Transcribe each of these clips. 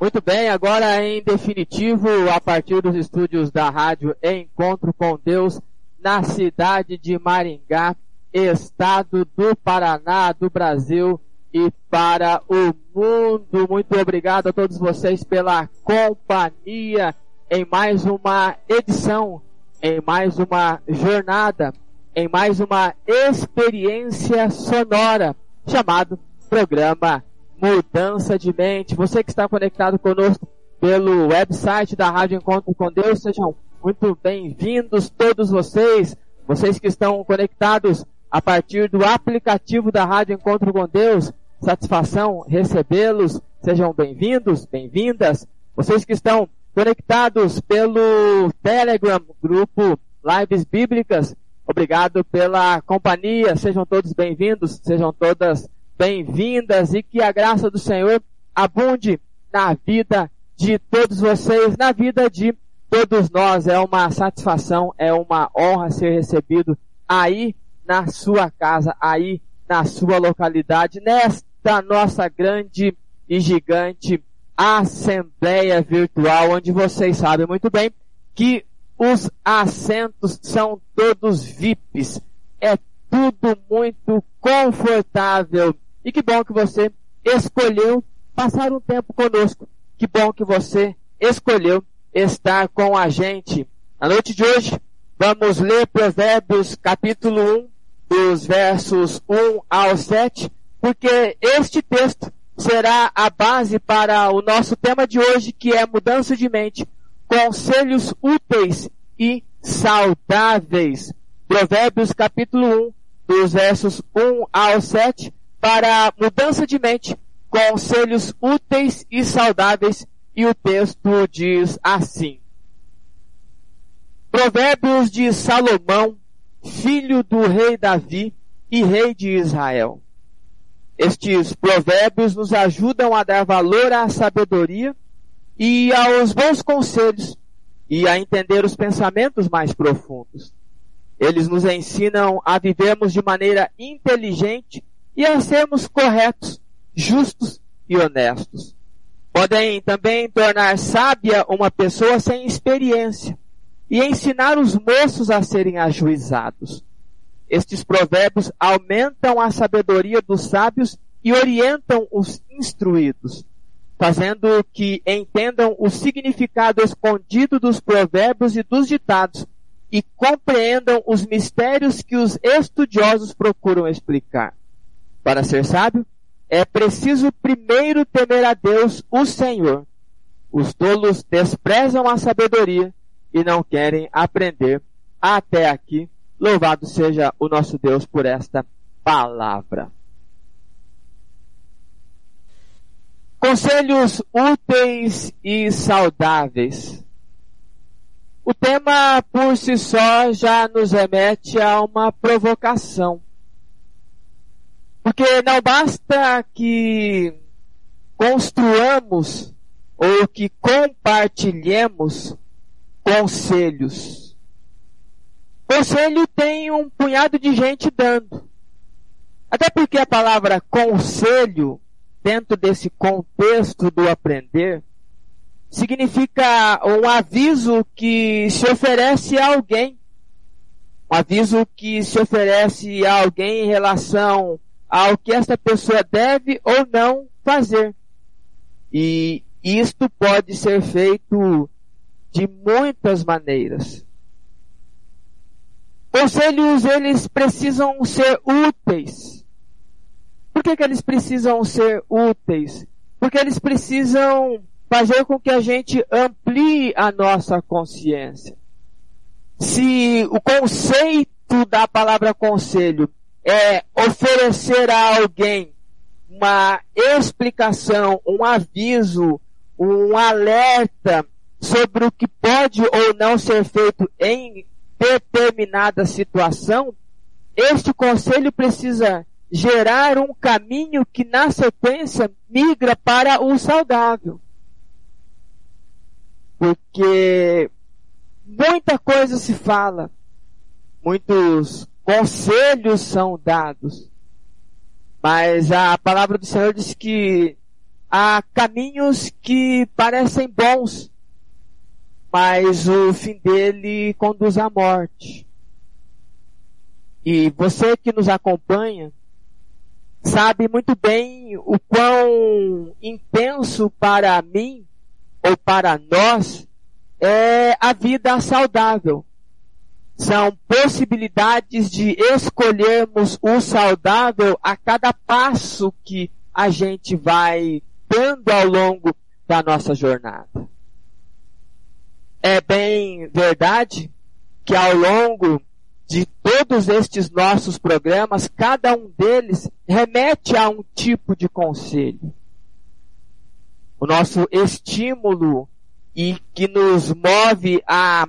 Muito bem, agora em definitivo, a partir dos estúdios da rádio Encontro com Deus, na cidade de Maringá, estado do Paraná, do Brasil e para o mundo. Muito obrigado a todos vocês pela companhia em mais uma edição, em mais uma jornada, em mais uma experiência sonora chamado programa mudança de mente. Você que está conectado conosco pelo website da Rádio Encontro com Deus, sejam muito bem-vindos todos vocês, vocês que estão conectados a partir do aplicativo da Rádio Encontro com Deus. Satisfação recebê-los. Sejam bem-vindos, bem-vindas. Vocês que estão conectados pelo Telegram, grupo Lives Bíblicas, obrigado pela companhia. Sejam todos bem-vindos, sejam todas bem-vindas e que a graça do Senhor abunde na vida de todos vocês, na vida de todos nós. É uma satisfação, é uma honra ser recebido aí na sua casa, aí na sua localidade, nesta nossa grande e gigante assembleia virtual, onde vocês sabem muito bem que os assentos são todos VIPs. É tudo muito confortável e que bom que você escolheu passar um tempo conosco. Que bom que você escolheu estar com a gente. Na noite de hoje, vamos ler Provérbios capítulo 1, dos versos 1 ao 7, porque este texto será a base para o nosso tema de hoje, que é mudança de mente, conselhos úteis e saudáveis. Provérbios capítulo 1, dos versos 1 ao 7, para mudança de mente, conselhos úteis e saudáveis, e o texto diz assim. Provérbios de Salomão, filho do rei Davi e rei de Israel. Estes provérbios nos ajudam a dar valor à sabedoria e aos bons conselhos e a entender os pensamentos mais profundos. Eles nos ensinam a vivermos de maneira inteligente e a sermos corretos, justos e honestos. Podem também tornar sábia uma pessoa sem experiência e ensinar os moços a serem ajuizados. Estes provérbios aumentam a sabedoria dos sábios e orientam os instruídos, fazendo que entendam o significado escondido dos provérbios e dos ditados e compreendam os mistérios que os estudiosos procuram explicar. Para ser sábio, é preciso primeiro temer a Deus, o Senhor. Os tolos desprezam a sabedoria e não querem aprender. Até aqui, louvado seja o nosso Deus por esta palavra. Conselhos úteis e saudáveis. O tema por si só já nos remete a uma provocação. Porque não basta que construamos ou que compartilhemos conselhos. Conselho tem um punhado de gente dando. Até porque a palavra conselho, dentro desse contexto do aprender, significa um aviso que se oferece a alguém. Um aviso que se oferece a alguém em relação ao que esta pessoa deve ou não fazer. E isto pode ser feito de muitas maneiras. Conselhos, eles precisam ser úteis. Por que, que eles precisam ser úteis? Porque eles precisam fazer com que a gente amplie a nossa consciência. Se o conceito da palavra conselho é, oferecer a alguém uma explicação, um aviso, um alerta sobre o que pode ou não ser feito em determinada situação, este conselho precisa gerar um caminho que na sequência migra para o saudável. Porque muita coisa se fala, muitos conselhos são dados. Mas a palavra do Senhor diz que há caminhos que parecem bons, mas o fim dele conduz à morte. E você que nos acompanha sabe muito bem o quão intenso para mim ou para nós é a vida saudável. São possibilidades de escolhermos o saudável a cada passo que a gente vai dando ao longo da nossa jornada. É bem verdade que ao longo de todos estes nossos programas, cada um deles remete a um tipo de conselho. O nosso estímulo e que nos move a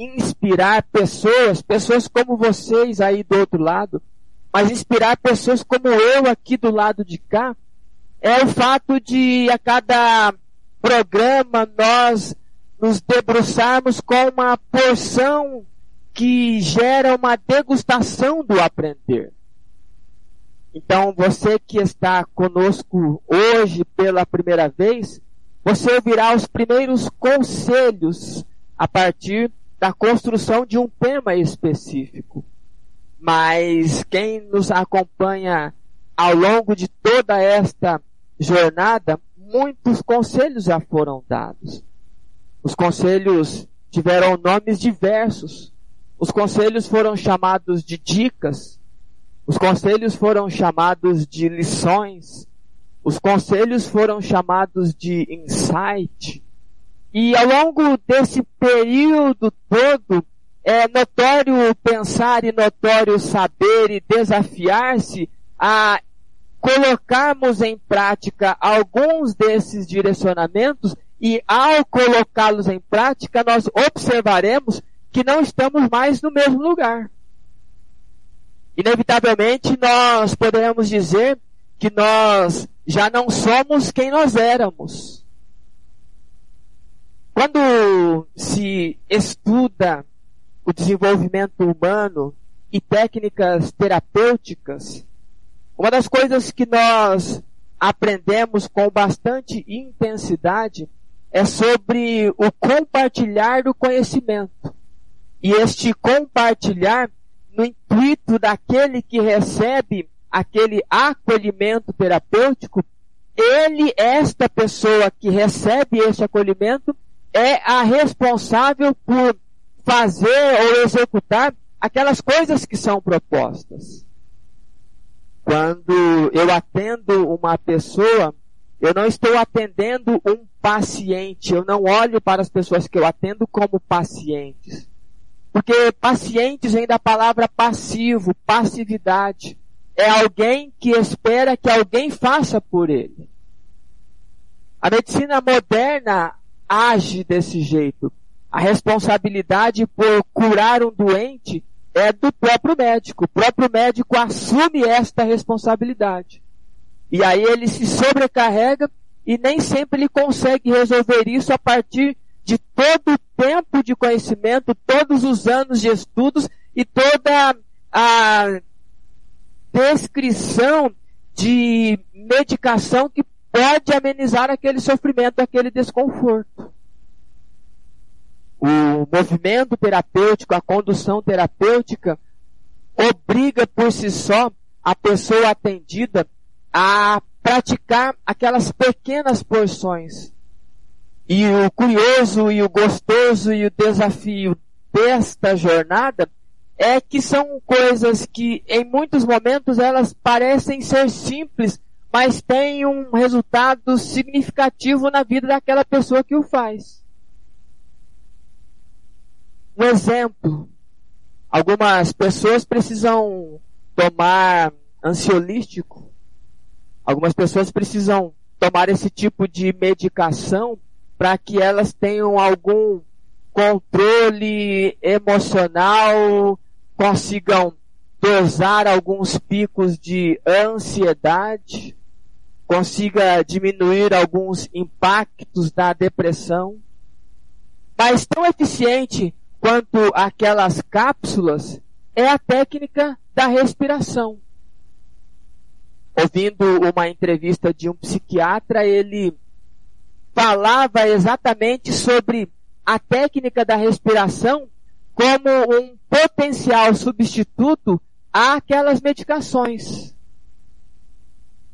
inspirar pessoas, pessoas como vocês aí do outro lado, mas inspirar pessoas como eu aqui do lado de cá, é o fato de a cada programa nós nos debruçarmos com uma porção que gera uma degustação do aprender. Então, você que está conosco hoje pela primeira vez, você ouvirá os primeiros conselhos a partir da construção de um tema específico. Mas quem nos acompanha ao longo de toda esta jornada, muitos conselhos já foram dados. Os conselhos tiveram nomes diversos. Os conselhos foram chamados de dicas. Os conselhos foram chamados de lições. Os conselhos foram chamados de insight. E ao longo desse período todo, é notório pensar e notório saber e desafiar-se a colocarmos em prática alguns desses direcionamentos e ao colocá-los em prática nós observaremos que não estamos mais no mesmo lugar. Inevitavelmente nós poderemos dizer que nós já não somos quem nós éramos. Quando se estuda o desenvolvimento humano e técnicas terapêuticas, uma das coisas que nós aprendemos com bastante intensidade é sobre o compartilhar do conhecimento. E este compartilhar no intuito daquele que recebe aquele acolhimento terapêutico, ele, esta pessoa que recebe esse acolhimento, é a responsável por fazer ou executar aquelas coisas que são propostas. Quando eu atendo uma pessoa, eu não estou atendendo um paciente, eu não olho para as pessoas que eu atendo como pacientes. Porque pacientes vem da palavra passivo, passividade. É alguém que espera que alguém faça por ele. A medicina moderna age desse jeito. A responsabilidade por curar um doente é do próprio médico. O próprio médico assume esta responsabilidade. E aí ele se sobrecarrega e nem sempre ele consegue resolver isso a partir de todo o tempo de conhecimento, todos os anos de estudos e toda a descrição de medicação que pode amenizar aquele sofrimento, aquele desconforto o movimento terapêutico, a condução terapêutica, obriga por si só a pessoa atendida a praticar aquelas pequenas porções. E o curioso e o gostoso e o desafio desta jornada é que são coisas que em muitos momentos elas parecem ser simples, mas têm um resultado significativo na vida daquela pessoa que o faz. Um exemplo, algumas pessoas precisam tomar ansiolítico, algumas pessoas precisam tomar esse tipo de medicação para que elas tenham algum controle emocional, consigam dosar alguns picos de ansiedade, consiga diminuir alguns impactos da depressão. Mas tão eficiente quanto aquelas cápsulas é a técnica da respiração. ouvindo uma entrevista de um psiquiatra, ele falava exatamente sobre a técnica da respiração como um potencial substituto àquelas medicações.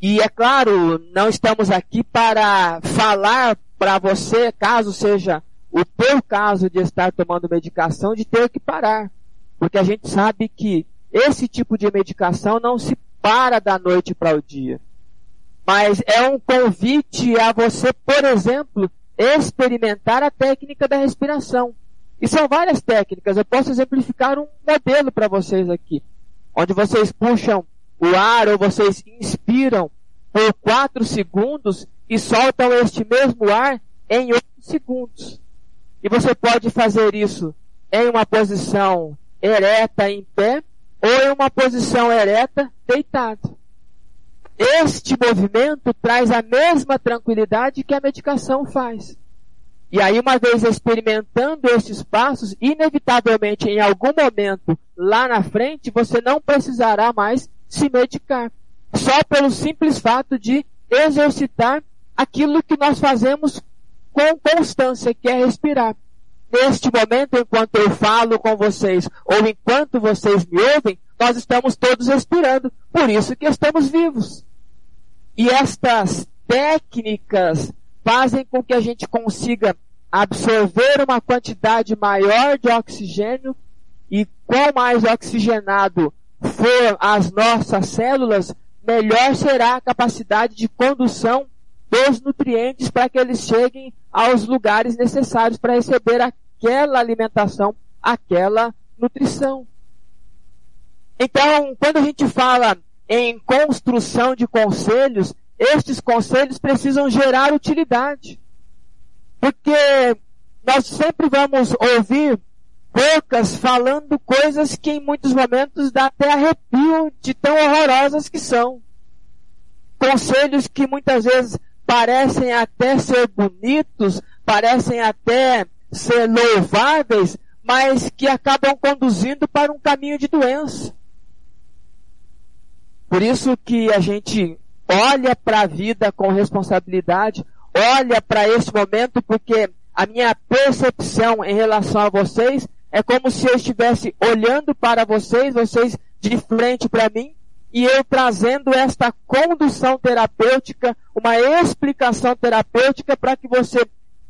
E é claro, não estamos aqui para falar para você, caso seja o teu caso de estar tomando medicação, de ter que parar. Porque a gente sabe que esse tipo de medicação não se para da noite para o dia. Mas é um convite a você, por exemplo, experimentar a técnica da respiração. E são várias técnicas. Eu posso exemplificar um modelo para vocês aqui. Onde vocês puxam o ar ou vocês inspiram por 4 segundos e soltam este mesmo ar em 8 segundos. E você pode fazer isso em uma posição ereta em pé ou em uma posição ereta deitado. Este movimento traz a mesma tranquilidade que a medicação faz. E aí, uma vez experimentando estes passos, inevitavelmente, em algum momento lá na frente, você não precisará mais se medicar. Só pelo simples fato de exercitar aquilo que nós fazemos com constância, que é respirar. Neste momento, enquanto eu falo com vocês, ou enquanto vocês me ouvem, nós estamos todos respirando. Por isso que estamos vivos. E estas técnicas fazem com que a gente consiga absorver uma quantidade maior de oxigênio e quanto mais oxigenado for as nossas células, melhor será a capacidade de condução dos nutrientes para que eles cheguem aos lugares necessários para receber aquela alimentação, aquela nutrição. Então, quando a gente fala em construção de conselhos, estes conselhos precisam gerar utilidade. Porque nós sempre vamos ouvir bocas falando coisas que em muitos momentos dá até arrepio de tão horrorosas que são. Conselhos que muitas vezes parecem até ser bonitos, parecem até ser louváveis, mas que acabam conduzindo para um caminho de doença. Por isso que a gente olha para a vida com responsabilidade, olha para esse momento, porque a minha percepção em relação a vocês é como se eu estivesse olhando para vocês, vocês de frente para mim, e eu trazendo esta condução terapêutica, uma explicação terapêutica para que você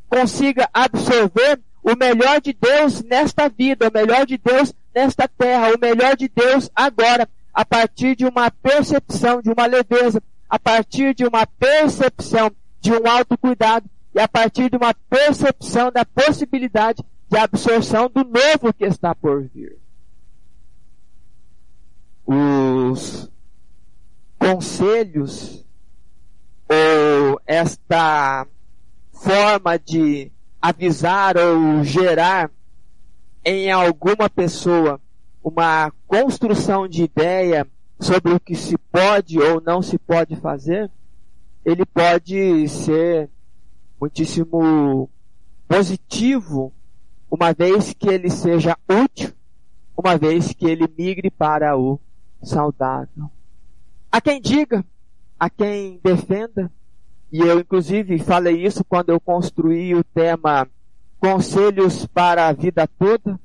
consiga absorver o melhor de Deus nesta vida, o melhor de Deus nesta terra, o melhor de Deus agora, a partir de uma percepção, de uma leveza, a partir de uma percepção de um autocuidado e a partir de uma percepção da possibilidade de absorção do novo que está por vir. Os conselhos ou esta forma de avisar ou gerar em alguma pessoa uma construção de ideia sobre o que se pode ou não se pode fazer, ele pode ser muitíssimo positivo, uma vez que ele seja útil, uma vez que ele migre para o saudável. Há quem diga, há quem defenda, e eu inclusive falei isso quando eu construí o tema Conselhos para a Vida Toda.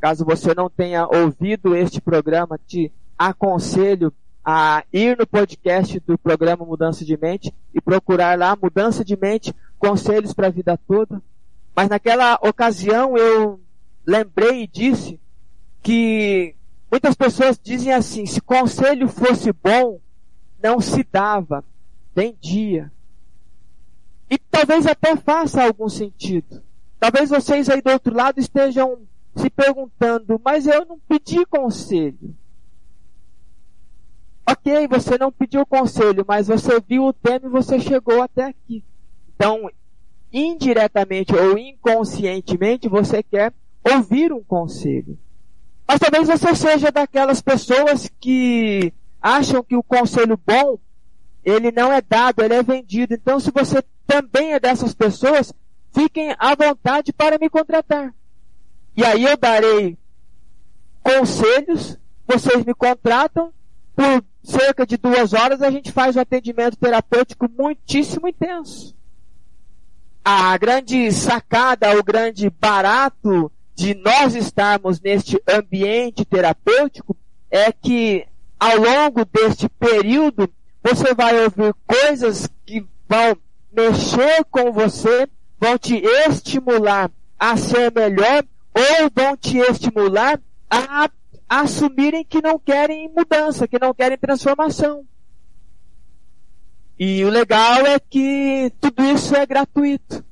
Caso você não tenha ouvido este programa, te aconselho a ir no podcast do programa Mudança de Mente e procurar lá Mudança de Mente, Conselhos para a Vida Toda. Mas naquela ocasião eu lembrei e disse que muitas pessoas dizem assim, se conselho fosse bom, não se dava, vendia. E talvez até faça algum sentido. Talvez vocês aí do outro lado estejam se perguntando, mas eu não pedi conselho. Ok, você não pediu conselho, mas você viu o tema e você chegou até aqui. Então, indiretamente ou inconscientemente, você quer ouvir um conselho. Mas talvez você seja daquelas pessoas que acham que o conselho bom, ele não é dado, ele é vendido. Então, se você também é dessas pessoas, fiquem à vontade para me contratar. E aí eu darei conselhos, vocês me contratam por cerca de duas horas, a gente faz um atendimento terapêutico muitíssimo intenso. A grande sacada, o grande barato de nós estarmos neste ambiente terapêutico é que ao longo deste período você vai ouvir coisas que vão mexer com você, vão te estimular a ser melhor ou vão te estimular a assumirem que não querem mudança, que não querem transformação. E o legal é que tudo isso é gratuito.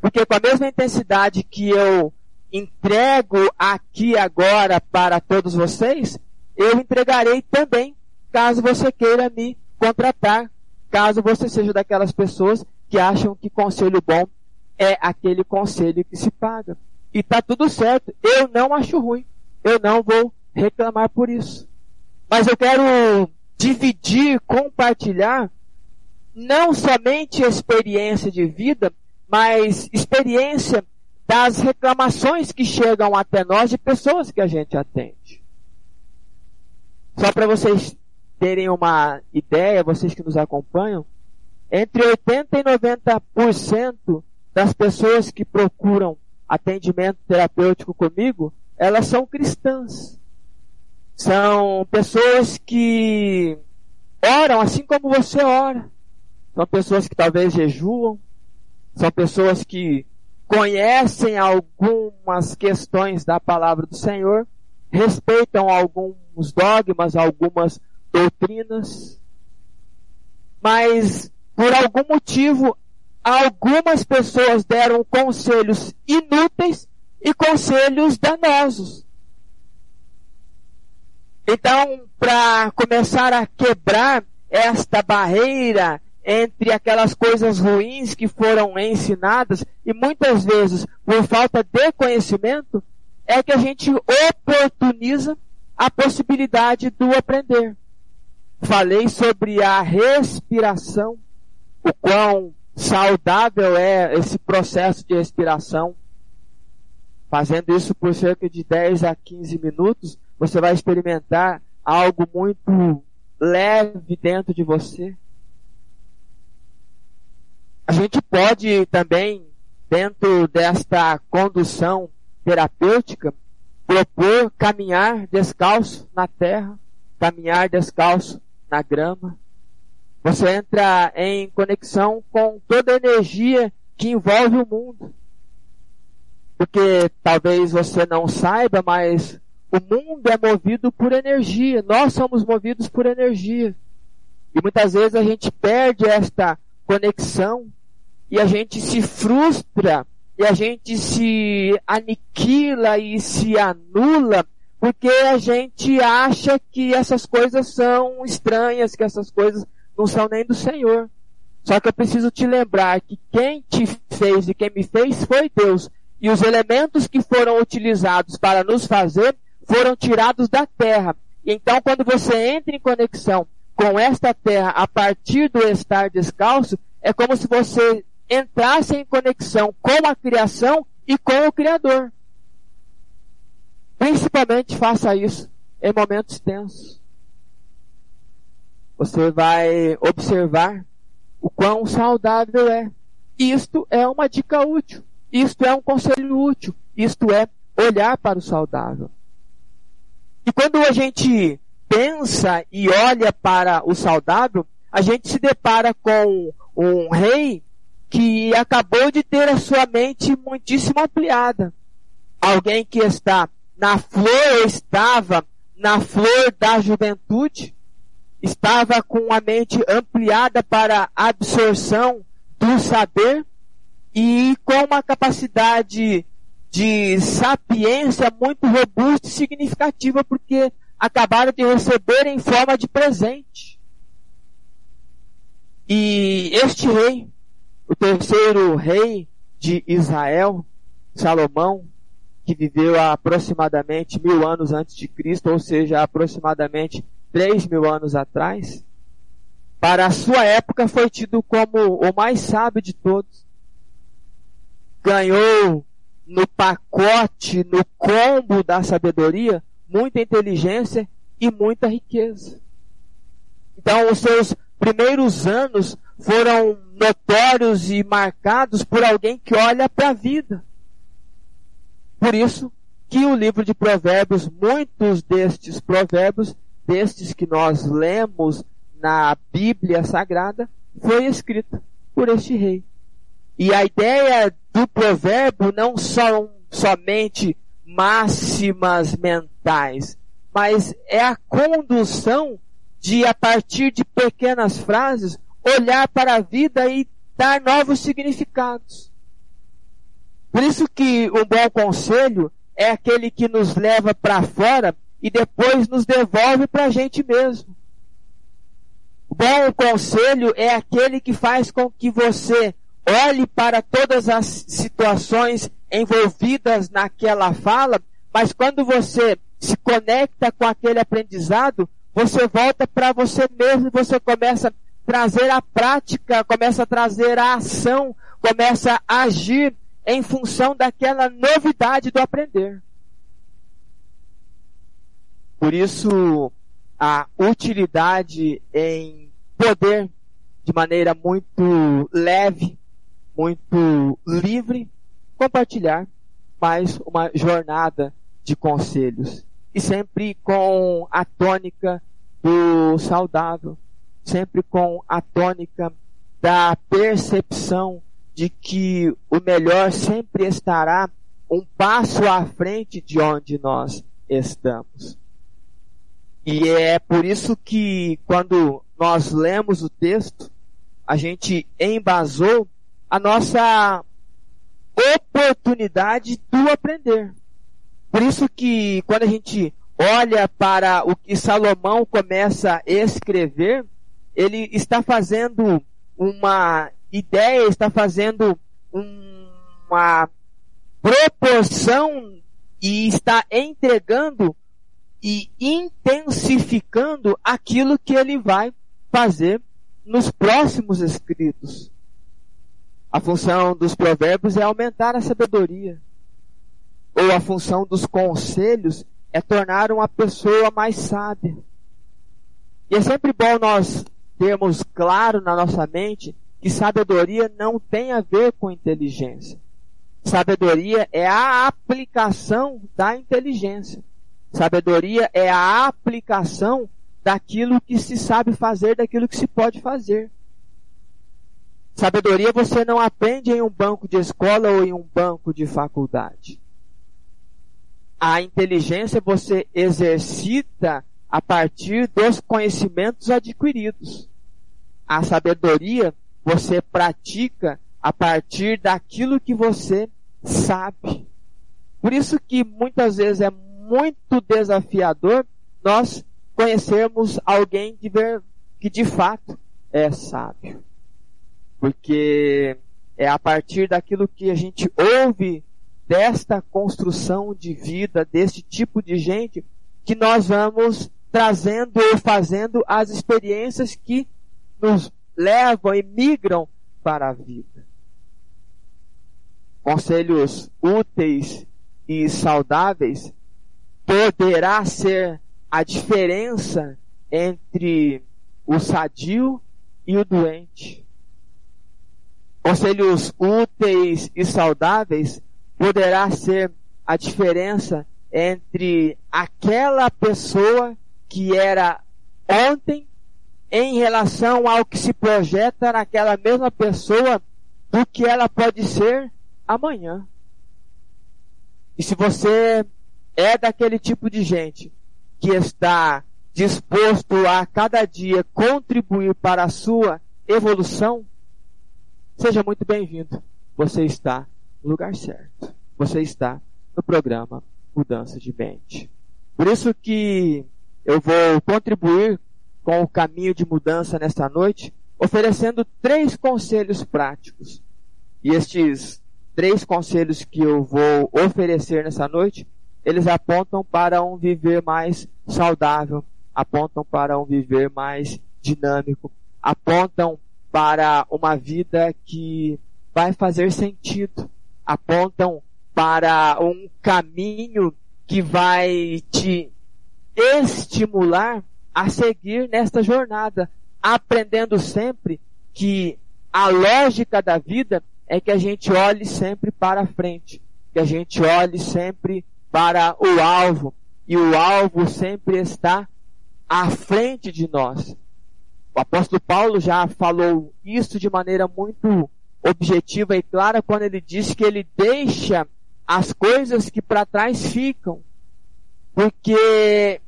Porque com a mesma intensidade que eu entrego aqui agora para todos vocês, eu entregarei também, caso você queira me contratar, caso você seja daquelas pessoas que acham que conselho bom é aquele conselho que se paga. E tá tudo certo. Eu não acho ruim. Eu não vou reclamar por isso. Mas eu quero dividir, compartilhar não somente experiência de vida, mas experiência das reclamações que chegam até nós de pessoas que a gente atende. Só para vocês terem uma ideia, vocês que nos acompanham, entre 80 e 90% das pessoas que procuram atendimento terapêutico comigo, elas são cristãs. São pessoas que oram assim como você ora. São pessoas que talvez jejuam. São pessoas que conhecem algumas questões da palavra do Senhor, respeitam alguns dogmas, algumas doutrinas, mas por algum motivo algumas pessoas deram conselhos inúteis e conselhos danosos. Então, para começar a quebrar esta barreira entre aquelas coisas ruins que foram ensinadas e muitas vezes por falta de conhecimento, é que a gente oportuniza a possibilidade do aprender. Falei sobre a respiração, o quão saudável é esse processo de respiração. Fazendo isso por cerca de 10 a 15 minutos, você vai experimentar algo muito leve dentro de você. A gente pode também, dentro desta condução terapêutica, propor caminhar descalço na terra, caminhar descalço na grama, você entra em conexão com toda a energia que envolve o mundo. Porque talvez você não saiba, mas o mundo é movido por energia. Nós somos movidos por energia. E muitas vezes a gente perde esta conexão e a gente se frustra e a gente se aniquila e se anula porque a gente acha que essas coisas são estranhas, que essas coisas não são nem do Senhor. Só que eu preciso te lembrar que quem te fez e quem me fez foi Deus. E os elementos que foram utilizados para nos fazer foram tirados da terra. Então, quando você entra em conexão com esta terra a partir do estar descalço, é como se você entrasse em conexão com a criação e com o Criador. Principalmente faça isso em momentos tensos você vai observar o quão saudável é. Isto é uma dica útil. Isto é um conselho útil. Isto é olhar para o saudável. E quando a gente pensa e olha para o saudável, a gente se depara com um rei que acabou de ter a sua mente muitíssimo ampliada. Alguém que está na flor, ou estava na flor da juventude, estava com a mente ampliada para absorção do saber e com uma capacidade de sapiência muito robusta e significativa, porque acabaram de receber em forma de presente. E este rei, o terceiro rei de Israel, Salomão, que viveu aproximadamente mil anos antes de Cristo, ou seja, aproximadamente três mil anos atrás, para a sua época foi tido como o mais sábio de todos. Ganhou no pacote, no combo da sabedoria, muita inteligência e muita riqueza. Então, os seus primeiros anos foram notórios e marcados por alguém que olha para a vida. Por isso que o livro de Provérbios, muitos destes provérbios, destes que nós lemos na Bíblia Sagrada, foi escrito por este rei. E a ideia do provérbio não são somente máximas mentais, mas é a condução de, a partir de pequenas frases, olhar para a vida e dar novos significados. Por isso que um bom conselho é aquele que nos leva para fora e depois nos devolve para a gente mesmo. O bom conselho é aquele que faz com que você olhe para todas as situações envolvidas naquela fala, mas quando você se conecta com aquele aprendizado, você volta para você mesmo e você começa trazer a prática, começa a trazer a ação, começa a agir em função daquela novidade do aprender. Por isso, a utilidade em poder, de maneira muito leve, muito livre, compartilhar mais uma jornada de conselhos. E sempre com a tônica do saudável, sempre com a tônica da percepção de que o melhor sempre estará um passo à frente de onde nós estamos. E é por isso que quando nós lemos o texto, a gente embasou a nossa oportunidade do aprender. Por isso que quando a gente olha para o que Salomão começa a escrever, ele está fazendo uma ideia, está fazendo uma proporção e está entregando e intensificando aquilo que ele vai fazer nos próximos escritos. A função dos provérbios é aumentar a sabedoria. Ou a função dos conselhos é tornar uma pessoa mais sábia. E é sempre bom nós termos claro na nossa mente que sabedoria não tem a ver com inteligência. Sabedoria é a aplicação da inteligência. Sabedoria é a aplicação daquilo que se sabe fazer, daquilo que se pode fazer. Sabedoria você não aprende em um banco de escola ou em um banco de faculdade. A inteligência você exercita a partir dos conhecimentos adquiridos. A sabedoria você pratica a partir daquilo que você sabe. Por isso que muitas vezes é muito desafiador nós conhecermos alguém de ver, que de fato é sábio. Porque é a partir daquilo que a gente ouve desta construção de vida, deste tipo de gente, que nós vamos trazendo ou fazendo as experiências que nos levam e migram para a vida. Conselhos úteis e saudáveis poderá ser a diferença entre o sadio e o doente conselhos úteis e saudáveis poderá ser a diferença entre aquela pessoa que era ontem em relação ao que se projeta naquela mesma pessoa do que ela pode ser amanhã. E se você é daquele tipo de gente que está disposto a cada dia contribuir para a sua evolução, Seja muito bem-vindo. Você está no lugar certo. Você está no programa Mudança de Mente. Por isso que eu vou contribuir com o caminho de mudança nesta noite, oferecendo três conselhos práticos. E estes três conselhos que eu vou oferecer nessa noite, eles apontam para um viver mais saudável, apontam para um viver mais dinâmico, apontam para uma vida que vai fazer sentido, apontam para um caminho que vai te estimular a seguir nesta jornada, aprendendo sempre que a lógica da vida é que a gente olhe sempre para frente, que a gente olhe sempre para o alvo, e o alvo sempre está à frente de nós. O apóstolo Paulo já falou isso de maneira muito objetiva e clara quando ele diz que ele deixa as coisas que para trás ficam. Porque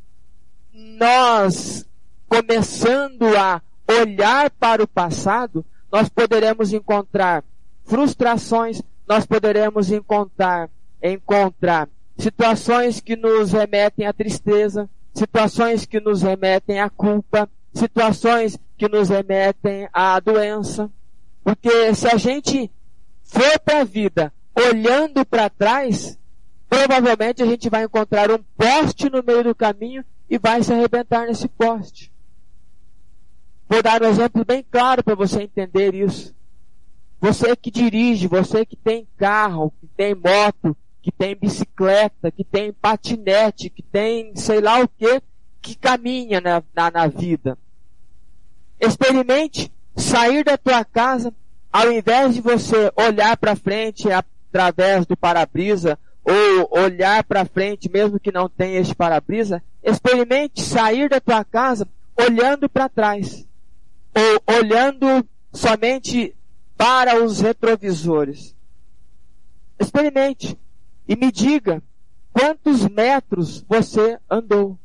nós, começando a olhar para o passado, nós poderemos encontrar frustrações, nós poderemos encontrar, encontrar situações que nos remetem à tristeza, situações que nos remetem à culpa, situações que nos remetem à doença. Porque se a gente for para a vida olhando para trás, provavelmente a gente vai encontrar um poste no meio do caminho e vai se arrebentar nesse poste. Vou dar um exemplo bem claro para você entender isso. Você que dirige, você que tem carro, que tem moto, que tem bicicleta, que tem patinete, que tem sei lá o que, que caminha na, na, na vida. Experimente sair da tua casa, ao invés de você olhar para frente através do para-brisa, ou olhar para frente mesmo que não tenha este para-brisa, experimente sair da tua casa olhando para trás, ou olhando somente para os retrovisores. Experimente e me diga quantos metros você andou.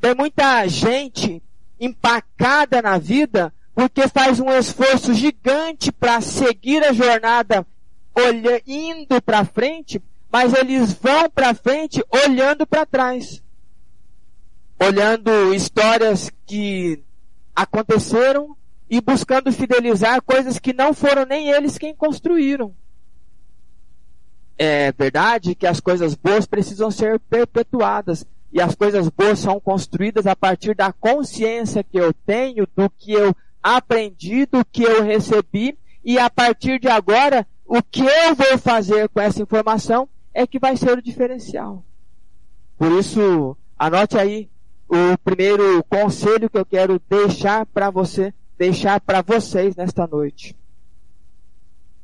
Tem muita gente empacada na vida porque faz um esforço gigante para seguir a jornada olha, indo para frente, mas eles vão para frente olhando para trás. Olhando histórias que aconteceram e buscando fidelizar coisas que não foram nem eles quem construíram é verdade que as coisas boas precisam ser perpetuadas. E as coisas boas são construídas a partir da consciência que eu tenho, do que eu aprendi, do que eu recebi, e a partir de agora, o que eu vou fazer com essa informação é que vai ser o diferencial. Por isso, anote aí o primeiro conselho que eu quero deixar para você, deixar para vocês nesta noite.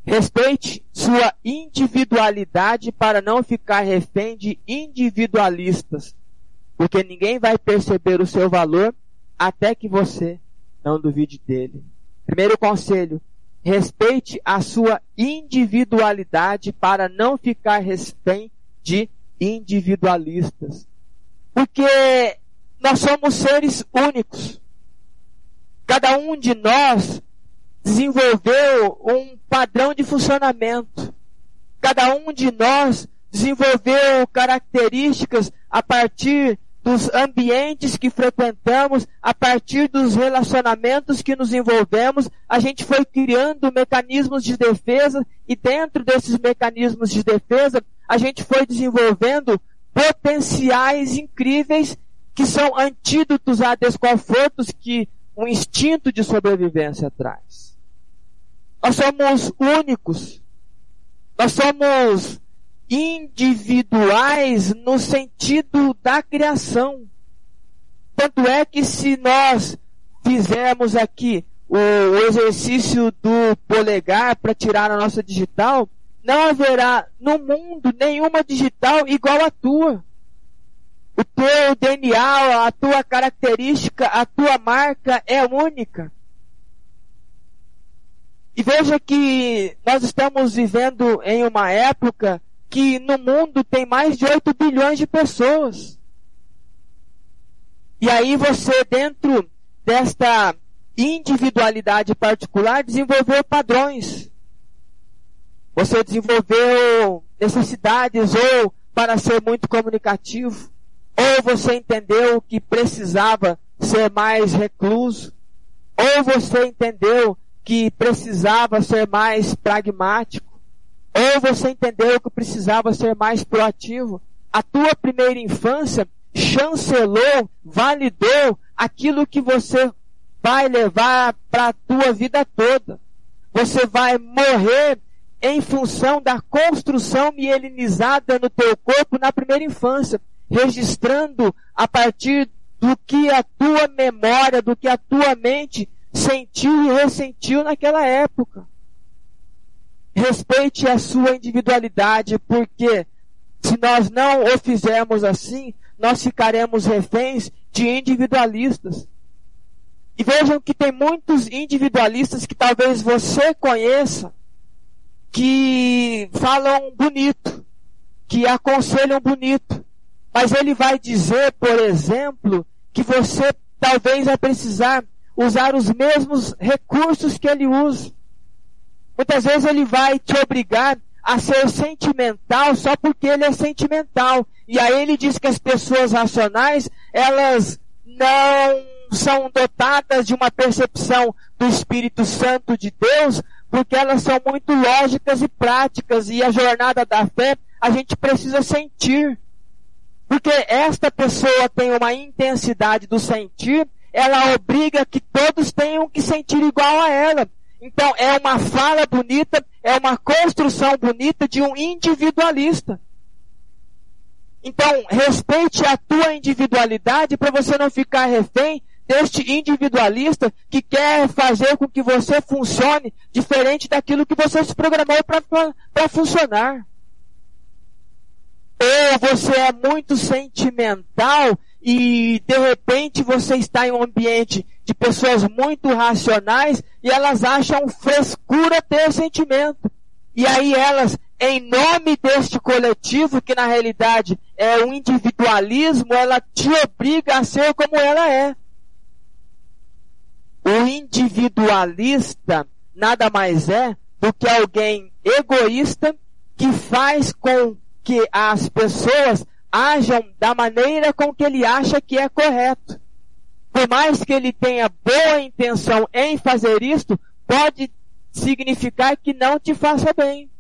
Respeite sua individualidade para não ficar refém de individualistas, porque ninguém vai perceber o seu valor até que você não duvide dele. Primeiro conselho, respeite a sua individualidade para não ficar refém de individualistas. Porque nós somos seres únicos. Cada um de nós desenvolveu um padrão de funcionamento. Cada um de nós desenvolveu características a partir dos ambientes que frequentamos, a partir dos relacionamentos que nos envolvemos, a gente foi criando mecanismos de defesa e dentro desses mecanismos de defesa, a gente foi desenvolvendo potenciais incríveis que são antídotos a desconfortos que um instinto de sobrevivência traz. Nós somos únicos. Nós somos individuais no sentido da criação. Tanto é que se nós fizermos aqui o, exercício do polegar para tirar a nossa digital, não haverá no mundo nenhuma digital igual à tua. O teu DNA, a tua característica, a tua marca é única. E veja que nós estamos vivendo em uma época que no mundo tem mais de 8 bilhões de pessoas. E aí você, dentro desta individualidade particular, desenvolveu padrões. Você desenvolveu necessidades ou para ser muito comunicativo, ou você entendeu que precisava ser mais recluso, ou você entendeu que precisava ser mais pragmático, ou você entendeu que precisava ser mais proativo. A tua primeira infância chancelou, validou aquilo que você vai levar para a tua vida toda. Você vai morrer em função da construção mielinizada no teu corpo na primeira infância, registrando a partir do que a tua memória, do que a tua mente sentiu e ressentiu naquela época. Respeite a sua individualidade, porque se nós não o fizermos assim, nós ficaremos reféns de individualistas. E vejam que tem muitos individualistas que talvez você conheça, que falam bonito, que aconselham bonito. Mas ele vai dizer, por exemplo, que você talvez vai precisar usar os mesmos recursos que ele usa. Muitas vezes ele vai te obrigar a ser sentimental só porque ele é sentimental. E aí ele diz que as pessoas racionais, elas não são dotadas de uma percepção do Espírito Santo de Deus, porque elas são muito lógicas e práticas, e a jornada da fé a gente precisa sentir. Porque esta pessoa tem uma intensidade do sentir, ela obriga que todos tenham que sentir igual a ela. Então é uma fala bonita, é uma construção bonita de um individualista. Então, respeite a tua individualidade para você não ficar refém deste individualista que quer fazer com que você funcione diferente daquilo que você se programou para funcionar. Ou você é muito sentimental e de repente você está em um ambiente de pessoas muito racionais e elas acham frescura ter sentimento. E aí elas, em nome deste coletivo, que na realidade é um individualismo, ela te obriga a ser como ela é. O individualista nada mais é do que alguém egoísta que faz com que as pessoas ajam da maneira com que ele acha que é correto. Por mais que ele tenha boa intenção em fazer isto, pode significar que não te faça bem.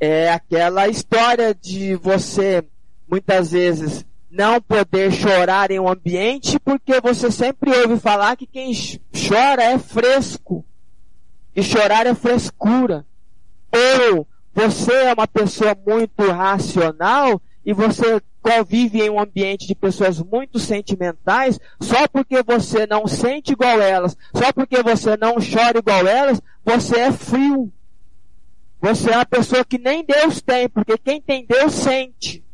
É aquela história de você, muitas vezes, não poder chorar em um ambiente porque você sempre ouve falar que quem chora é fresco. E chorar é frescura. Ou você é uma pessoa muito racional e você convive em um ambiente de pessoas muito sentimentais, só porque você não sente igual elas, só porque você não chora igual elas, você é frio. Você é uma pessoa que nem Deus tem, porque quem tem Deus sente.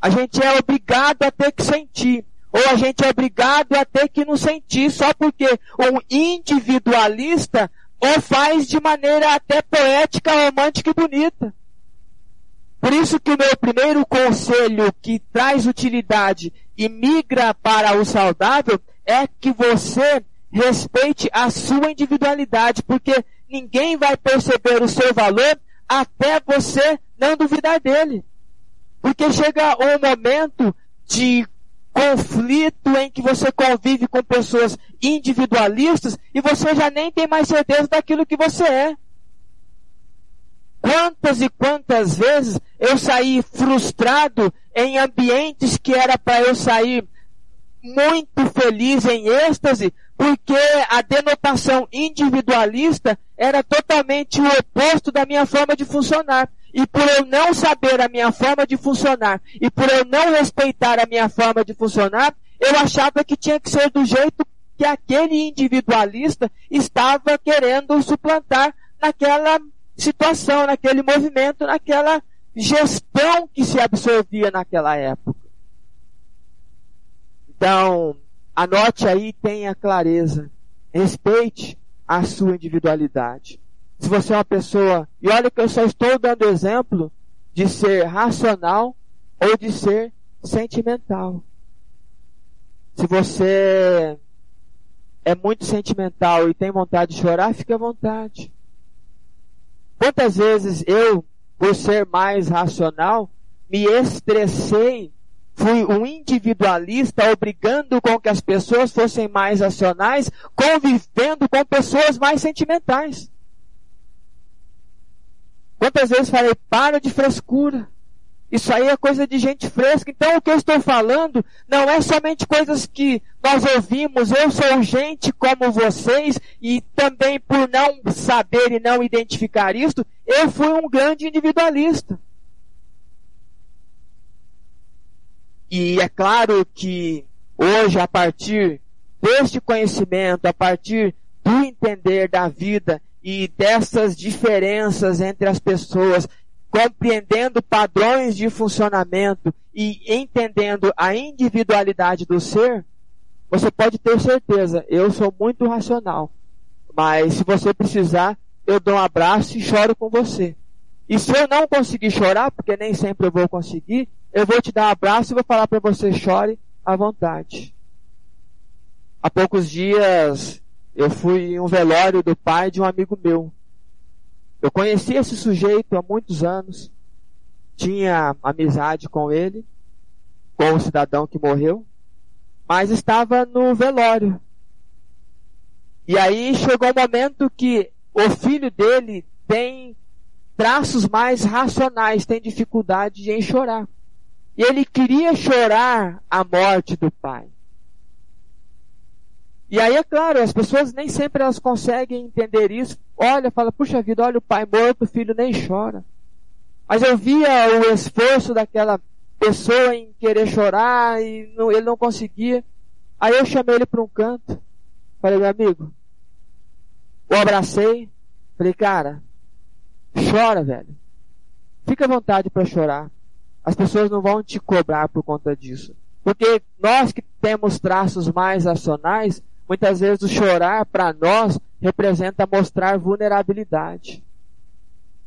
A gente é obrigado a ter que sentir. Ou a gente é obrigado a ter que não sentir só porque um individualista ou faz de maneira até poética, romântica e bonita. Por isso que o meu primeiro conselho que traz utilidade e migra para o saudável é que você respeite a sua individualidade, porque ninguém vai perceber o seu valor até você não duvidar dele. Porque chega um momento de conflito em que você convive com pessoas individualistas e você já nem tem mais certeza daquilo que você é. Quantas e quantas vezes eu saí frustrado em ambientes que era para eu sair muito feliz em êxtase, porque a denotação individualista era totalmente o oposto da minha forma de funcionar. E por eu não saber a minha forma de funcionar, e por eu não respeitar a minha forma de funcionar, eu achava que tinha que ser do jeito que aquele individualista estava querendo suplantar naquela situação, naquele movimento, naquela gestão que se absorvia naquela época. Então, anote aí, tenha clareza. Respeite a sua individualidade se você é uma pessoa, e olha que eu só estou dando exemplo de ser racional ou de ser sentimental. Se você é muito sentimental e tem vontade de chorar, fique à vontade. Quantas vezes eu, por ser mais racional, me estressei, fui um individualista, obrigando com que as pessoas fossem mais racionais, convivendo com pessoas mais sentimentais. Quantas vezes falei, para de frescura. Isso aí é coisa de gente fresca. Então o que eu estou falando não é somente coisas que nós ouvimos. Eu sou gente como vocês e também por não saber e não identificar isto, eu fui um grande individualista. E é claro que hoje, a partir deste conhecimento, a partir do entender da vida e dessas diferenças entre as pessoas, compreendendo padrões de funcionamento e entendendo a individualidade do ser, você pode ter certeza, eu sou muito racional. Mas se você precisar, eu dou um abraço e choro com você. E se eu não conseguir chorar, porque nem sempre eu vou conseguir, eu vou te dar um abraço e vou falar para você chore à vontade. Há poucos dias eu fui em um velório do pai de um amigo meu. Eu conheci esse sujeito há muitos anos, tinha amizade com ele, com o cidadão que morreu, mas estava no velório. E aí chegou um momento que o filho dele tem traços mais racionais, tem dificuldade em chorar. E ele queria chorar a morte do pai. E aí, é claro, as pessoas nem sempre elas conseguem entender isso. Olha, fala, puxa vida, olha o pai morto, o filho nem chora. Mas eu via o esforço daquela pessoa em querer chorar e não, ele não conseguia. Aí eu chamei ele para um canto. Falei, meu amigo, o abracei. Falei, cara, chora, velho. Fica à vontade para chorar. As pessoas não vão te cobrar por conta disso. Porque nós que temos traços mais racionais, Muitas vezes o chorar para nós representa mostrar vulnerabilidade.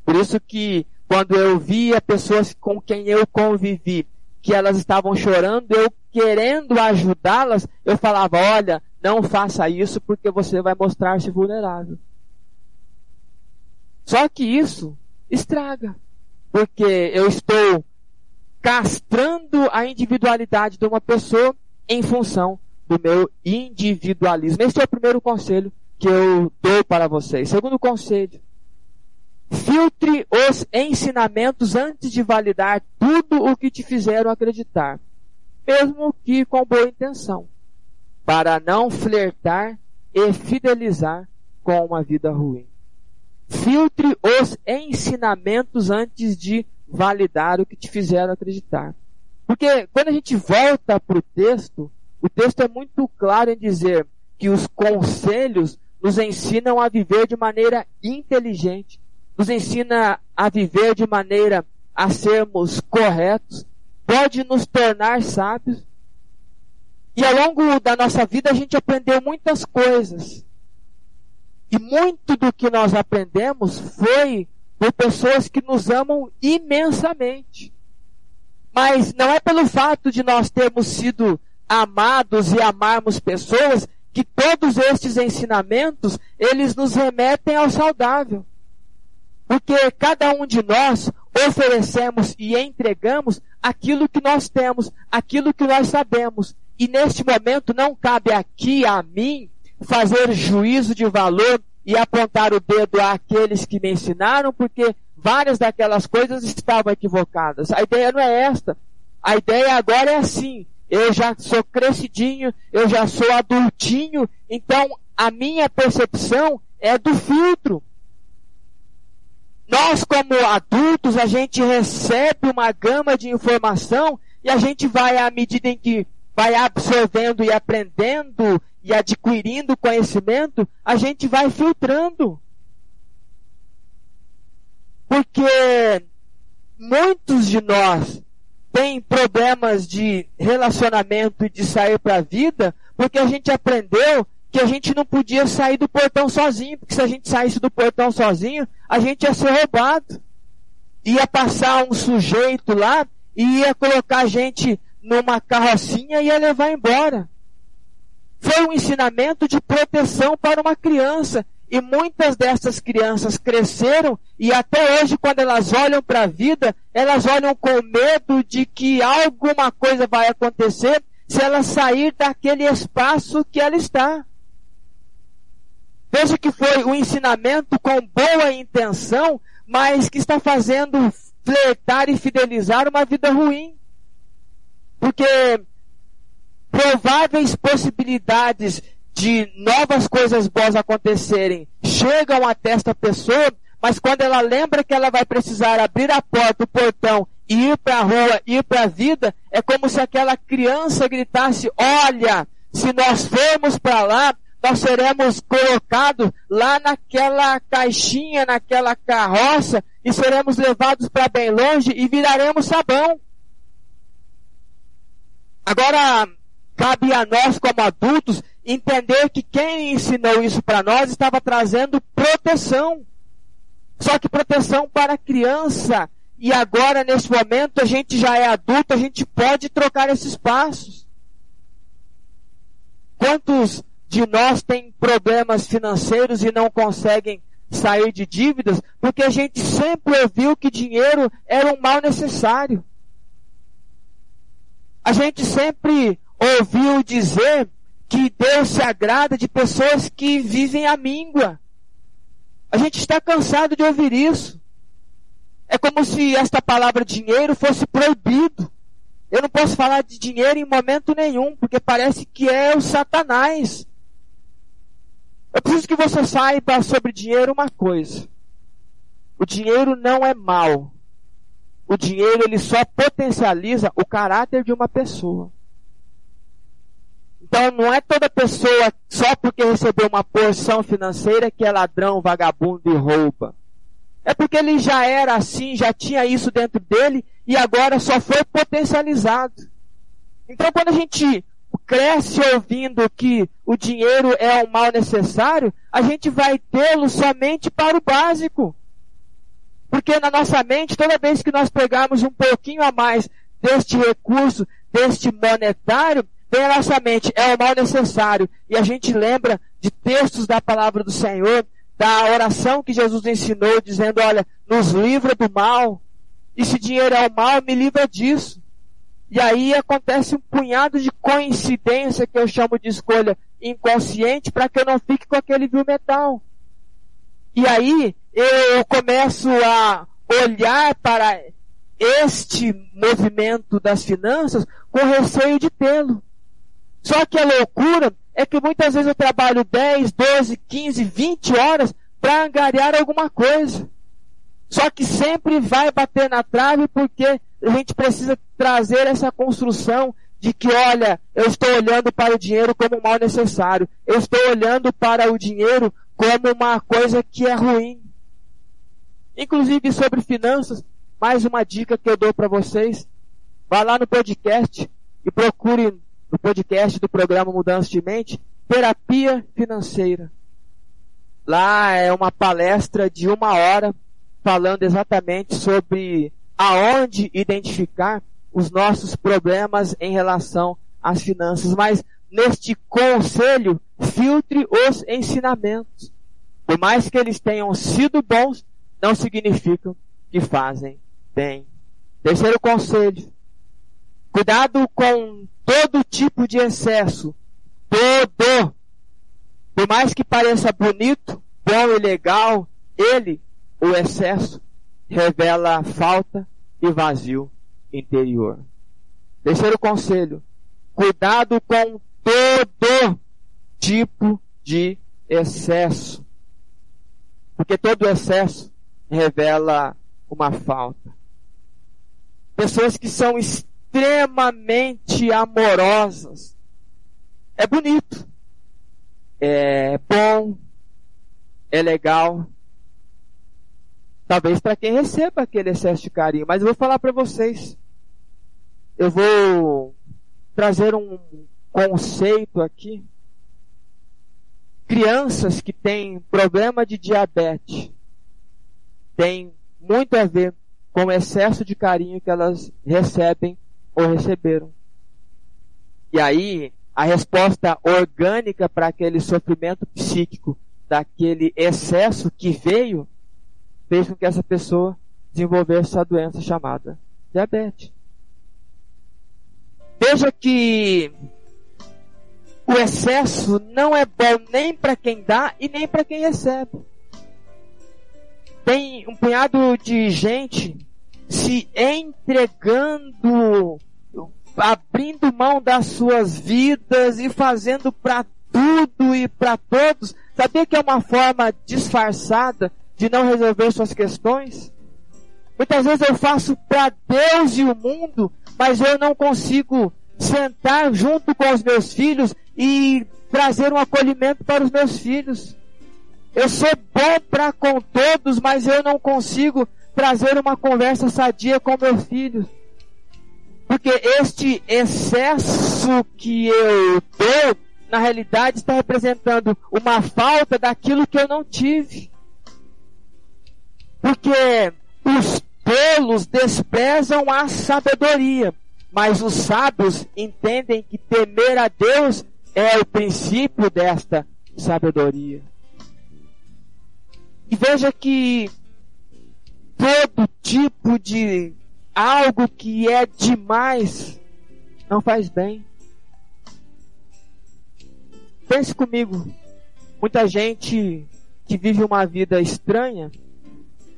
Por isso que quando eu via pessoas com quem eu convivi, que elas estavam chorando, eu querendo ajudá-las, eu falava, olha, não faça isso porque você vai mostrar-se vulnerável. Só que isso estraga. Porque eu estou castrando a individualidade de uma pessoa em função do meu individualismo. Esse é o primeiro conselho que eu dou para vocês. Segundo conselho, filtre os ensinamentos antes de validar tudo o que te fizeram acreditar, mesmo que com boa intenção, para não flertar e fidelizar com uma vida ruim. Filtre os ensinamentos antes de validar o que te fizeram acreditar. Porque quando a gente volta para o texto, o texto é muito claro em dizer que os conselhos nos ensinam a viver de maneira inteligente, nos ensina a viver de maneira a sermos corretos, pode nos tornar sábios. E ao longo da nossa vida a gente aprendeu muitas coisas. E muito do que nós aprendemos foi por pessoas que nos amam imensamente. Mas não é pelo fato de nós termos sido amados e amarmos pessoas, que todos estes ensinamentos, eles nos remetem ao saudável. Porque cada um de nós oferecemos e entregamos aquilo que nós temos, aquilo que nós sabemos. E neste momento não cabe aqui a mim fazer juízo de valor e apontar o dedo àqueles que me ensinaram, porque várias daquelas coisas estavam equivocadas. A ideia não é esta. A ideia agora é assim eu já sou crescidinho, eu já sou adultinho, então a minha percepção é do filtro. Nós, como adultos, a gente recebe uma gama de informação e a gente vai, à medida em que vai absorvendo e aprendendo e adquirindo conhecimento, a gente vai filtrando. Porque muitos de nós tem problemas de relacionamento e de sair para a vida, porque a gente aprendeu que a gente não podia sair do portão sozinho, porque se a gente saísse do portão sozinho, a gente ia ser roubado. Ia passar um sujeito lá e ia colocar a gente numa carrocinha e ia levar embora. Foi um ensinamento de proteção para uma criança. E muitas dessas crianças cresceram e até hoje, quando elas olham para a vida, elas olham com medo de que alguma coisa vai acontecer se ela sair daquele espaço que ela está. Veja que foi um ensinamento com boa intenção, mas que está fazendo flertar e fidelizar uma vida ruim. Porque prováveis possibilidades de novas coisas boas acontecerem chegam até esta pessoa, mas quando ela lembra que ela vai precisar abrir a porta, o portão ir para a rua, ir para a vida, é como se aquela criança gritasse: Olha, se nós formos para lá, nós seremos colocados lá naquela caixinha, naquela carroça, e seremos levados para bem longe e viraremos sabão. Agora, cabe a nós, como adultos, entender que quem ensinou isso para nós estava trazendo proteção. Só que proteção para criança. E agora, nesse momento, a gente já é adulto, a gente pode trocar esses passos. Quantos de nós têm problemas financeiros e não conseguem sair de dívidas? Porque a gente sempre ouviu que dinheiro era um mal necessário. A gente sempre ouviu dizer que Deus se agrada de pessoas que vivem à míngua. A gente está cansado de ouvir isso. É como se esta palavra dinheiro fosse proibido. Eu não posso falar de dinheiro em momento nenhum, porque parece que é o Satanás. Eu preciso que você saiba sobre dinheiro uma coisa. O dinheiro não é mal. O dinheiro ele só potencializa o caráter de uma pessoa. Então não é toda pessoa só porque recebeu uma porção financeira que é ladrão, vagabundo e rouba. É porque ele já era assim, já tinha isso dentro dele e agora só foi potencializado. Então quando a gente cresce ouvindo que o dinheiro é um mal necessário, a gente vai tê-lo somente para o básico. Porque na nossa mente, toda vez que nós pegarmos um pouquinho a mais deste recurso, deste monetário, vem a nossa mente, é o mal necessário. E a gente lembra de textos da palavra do Senhor, da oração que Jesus ensinou, dizendo, olha, nos livra do mal. E se dinheiro é o mal, me livra disso. E aí acontece um punhado de coincidência que eu chamo de escolha inconsciente para que eu não fique com aquele vil metal. E aí eu começo a olhar para este movimento das finanças com receio de tê-lo. Só que a loucura é que muitas vezes eu trabalho 10, 12, 15, 20 horas para angariar alguma coisa. Só que sempre vai bater na trave porque a gente precisa trazer essa construção de que, olha, eu estou olhando para o dinheiro como um mal necessário. Eu estou olhando para o dinheiro como uma coisa que é ruim. Inclusive sobre finanças, mais uma dica que eu dou para vocês. Vá lá no podcast e procure no podcast do programa Mudança de Mente, Terapia Financeira. Lá é uma palestra de uma hora falando exatamente sobre aonde identificar os nossos problemas em relação às finanças. Mas neste conselho, filtre os ensinamentos. Por mais que eles tenham sido bons, não significam que fazem bem. Terceiro conselho. Cuidado com todo tipo de excesso. Todo. Por mais que pareça bonito, bom e legal, ele, o excesso, revela falta e vazio interior. Terceiro conselho. Cuidado com todo tipo de excesso. Porque todo excesso revela uma falta. Pessoas que são amorosas. É bonito. É bom. É legal. Talvez para quem receba aquele excesso de carinho. Mas eu vou falar para vocês. Eu vou trazer um conceito aqui. Crianças que têm problema de diabetes têm muito a ver com o excesso de carinho que elas recebem ou receberam. E aí, a resposta orgânica para aquele sofrimento psíquico, daquele excesso que veio, fez com que essa pessoa desenvolvesse essa doença chamada diabetes. Veja que o excesso não é bom nem para quem dá e nem para quem recebe. Tem um punhado de gente se entregando, abrindo mão das suas vidas e fazendo para tudo e para todos. Sabia que é uma forma disfarçada de não resolver suas questões? Muitas vezes eu faço para Deus e o mundo, mas eu não consigo sentar junto com os meus filhos e trazer um acolhimento para os meus filhos. Eu sou bom para com todos, mas eu não consigo trazer uma conversa sadia com meus filhos. Porque este excesso que eu dou, na realidade está representando uma falta daquilo que eu não tive. Porque os tolos desprezam a sabedoria, mas os sábios entendem que temer a Deus é o princípio desta sabedoria. E veja que todo tipo de algo que é demais não faz bem. Pense comigo, muita gente que vive uma vida estranha,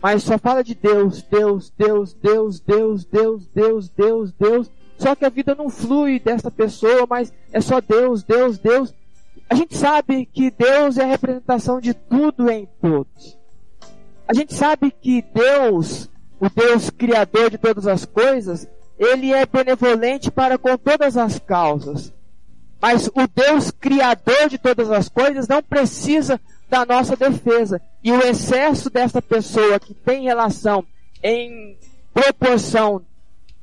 mas só fala de Deus, Deus, Deus, Deus, Deus, Deus, Deus, Deus, Deus. Só que a vida não flui dessa pessoa, mas é só Deus, Deus, Deus. A gente sabe que Deus é a representação de tudo em todos. A gente sabe que Deus, o Deus criador de todas as coisas, ele é benevolente para com todas as causas. Mas o Deus criador de todas as coisas não precisa da nossa defesa. E o excesso dessa pessoa que tem relação em proporção,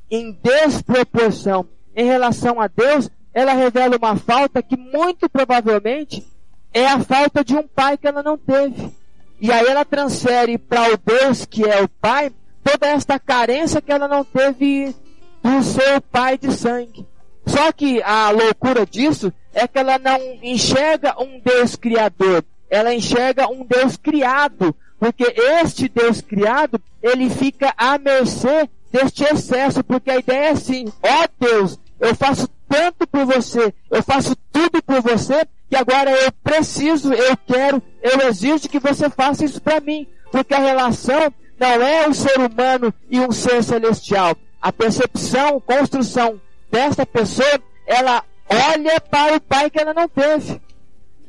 em desproporção em relação a Deus, ela revela uma falta que muito provavelmente é a falta de um pai que ela não teve. E aí ela transfere para o Deus que é o pai toda esta carência que ela não teve do seu pai de sangue. Só que a loucura disso é que ela não enxerga um Deus criador, ela enxerga um Deus criado, porque este Deus criado, ele fica à mercê deste excesso, porque a ideia é assim, ó oh Deus, eu faço tanto por você, eu faço tudo por você, que agora eu preciso, eu quero, eu exijo que você faça isso para mim, porque a relação não é um ser humano e um ser celestial. A percepção, construção desta pessoa, ela olha para o pai que ela não teve.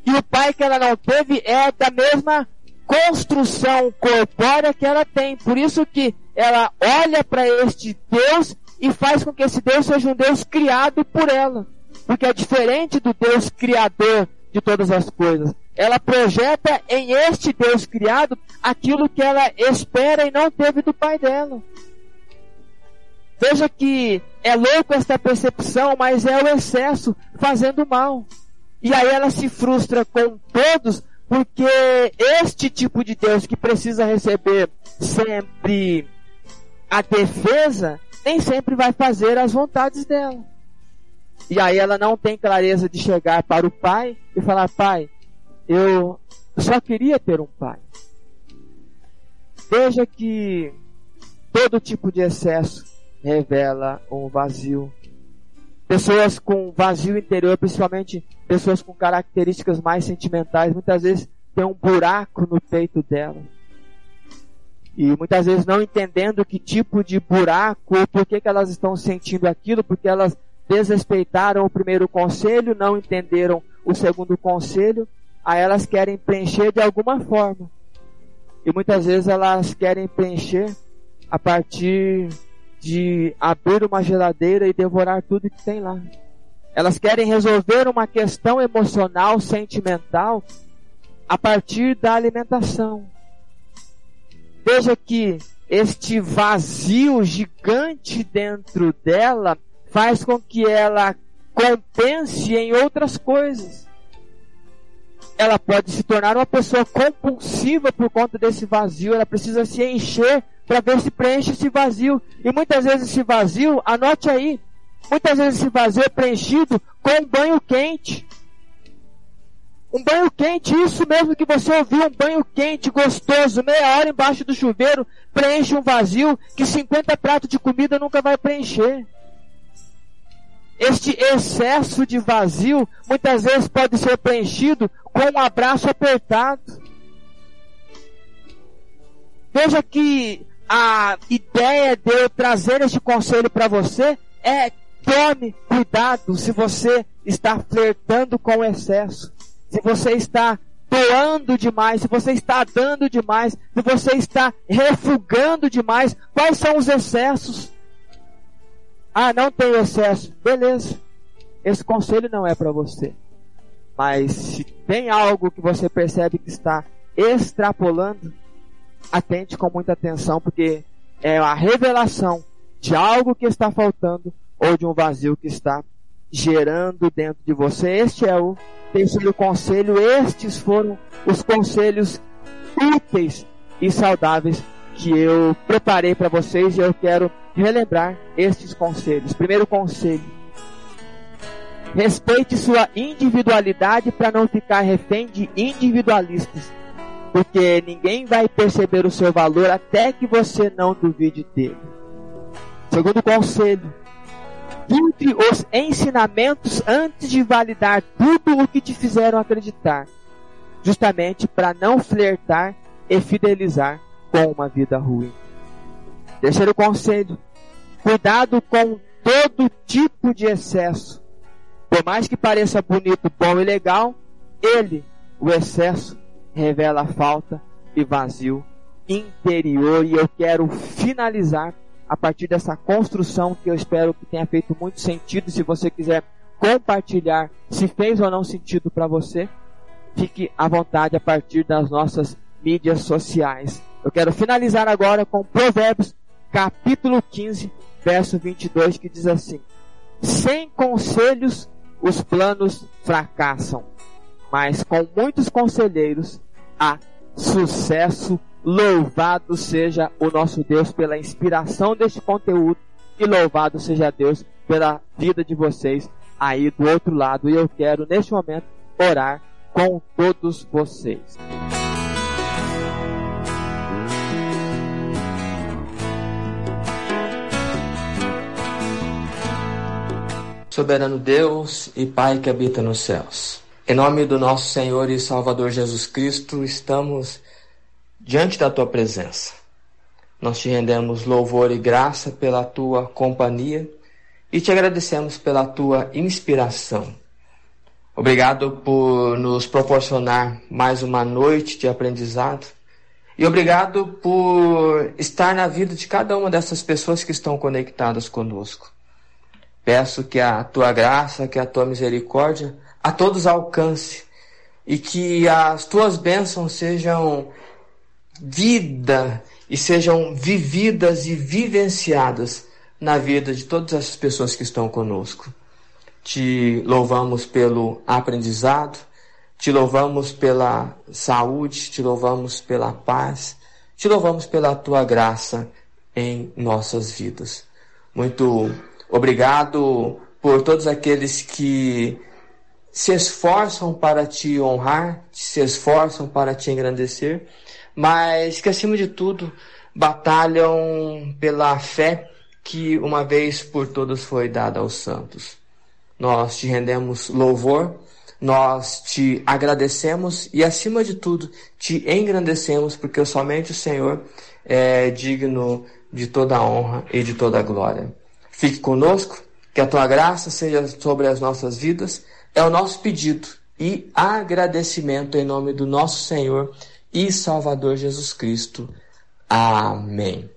E o pai que ela não teve é da mesma construção corpórea que ela tem. Por isso que ela olha para este Deus e faz com que esse Deus seja um Deus criado por ela. Porque é diferente do Deus criador de todas as coisas. Ela projeta em este Deus criado aquilo que ela espera e não teve do pai dela. Veja que é louco esta percepção, mas é o excesso fazendo mal. E aí ela se frustra com todos, porque este tipo de Deus que precisa receber sempre a defesa, nem sempre vai fazer as vontades dela. E aí ela não tem clareza de chegar para o pai e falar: Pai, eu só queria ter um pai. Veja que todo tipo de excesso revela um vazio Pessoas com vazio interior, principalmente pessoas com características mais sentimentais, muitas vezes tem um buraco no peito dela. E muitas vezes não entendendo que tipo de buraco, por que, que elas estão sentindo aquilo, porque elas desrespeitaram o primeiro conselho, não entenderam o segundo conselho, aí elas querem preencher de alguma forma. E muitas vezes elas querem preencher a partir de abrir uma geladeira e devorar tudo que tem lá. Elas querem resolver uma questão emocional, sentimental, a partir da alimentação. Veja que este vazio gigante dentro dela faz com que ela compense em outras coisas. Ela pode se tornar uma pessoa compulsiva por conta desse vazio, ela precisa se encher para ver se preenche esse vazio. E muitas vezes esse vazio, anote aí, muitas vezes esse vazio é preenchido com um banho quente. Um banho quente, isso mesmo que você ouviu, um banho quente, gostoso, meia hora embaixo do chuveiro, preenche um vazio que 50 pratos de comida nunca vai preencher. Este excesso de vazio muitas vezes pode ser preenchido com um abraço apertado. Veja que a ideia de eu trazer este conselho para você é tome cuidado se você está flertando com o excesso. Se você está doando demais, se você está dando demais, se você está refugando demais, quais são os excessos? Ah, não tem excesso. Beleza. Esse conselho não é para você. Mas se tem algo que você percebe que está extrapolando, atente com muita atenção, porque é a revelação de algo que está faltando ou de um vazio que está gerando dentro de você. Este é o terceiro conselho. Estes foram os conselhos úteis e saudáveis que eu preparei para vocês e eu quero relembrar estes conselhos. Primeiro conselho: respeite sua individualidade para não ficar refém de individualistas, porque ninguém vai perceber o seu valor até que você não duvide dele. Segundo conselho: filtre os ensinamentos antes de validar tudo o que te fizeram acreditar, justamente para não flertar e fidelizar com uma vida ruim. Terceiro conselho: cuidado com todo tipo de excesso. Por mais que pareça bonito, bom e legal, ele, o excesso, revela falta e vazio interior. E eu quero finalizar a partir dessa construção que eu espero que tenha feito muito sentido. Se você quiser compartilhar se fez ou não sentido para você, fique à vontade a partir das nossas mídias sociais. Eu quero finalizar agora com Provérbios, capítulo 15, verso 22, que diz assim: Sem conselhos os planos fracassam, mas com muitos conselheiros há sucesso Louvado seja o nosso Deus pela inspiração deste conteúdo e louvado seja Deus pela vida de vocês aí do outro lado. E eu quero neste momento orar com todos vocês. Soberano Deus e Pai que habita nos céus. Em nome do nosso Senhor e Salvador Jesus Cristo, estamos diante da tua presença. Nós te rendemos louvor e graça pela tua companhia e te agradecemos pela tua inspiração. Obrigado por nos proporcionar mais uma noite de aprendizado e obrigado por estar na vida de cada uma dessas pessoas que estão conectadas conosco. Peço que a tua graça, que a tua misericórdia a todos alcance e que as tuas bênçãos sejam vida e sejam vividas e vivenciadas na vida de todas essas pessoas que estão conosco. Te louvamos pelo aprendizado, te louvamos pela saúde, te louvamos pela paz, te louvamos pela tua graça em nossas vidas. Muito obrigado por todos aqueles que se esforçam para te honrar, se esforçam para te engrandecer mas que acima de tudo batalham pela fé que uma vez por todas foi dada aos santos. Nós te rendemos louvor, nós te agradecemos e acima de tudo te engrandecemos porque somente o Senhor é digno de toda a honra e de toda a glória. Fique conosco, que a tua graça seja sobre as nossas vidas, é o nosso pedido e agradecimento em nome do nosso Senhor e Salvador Jesus Cristo. Amém.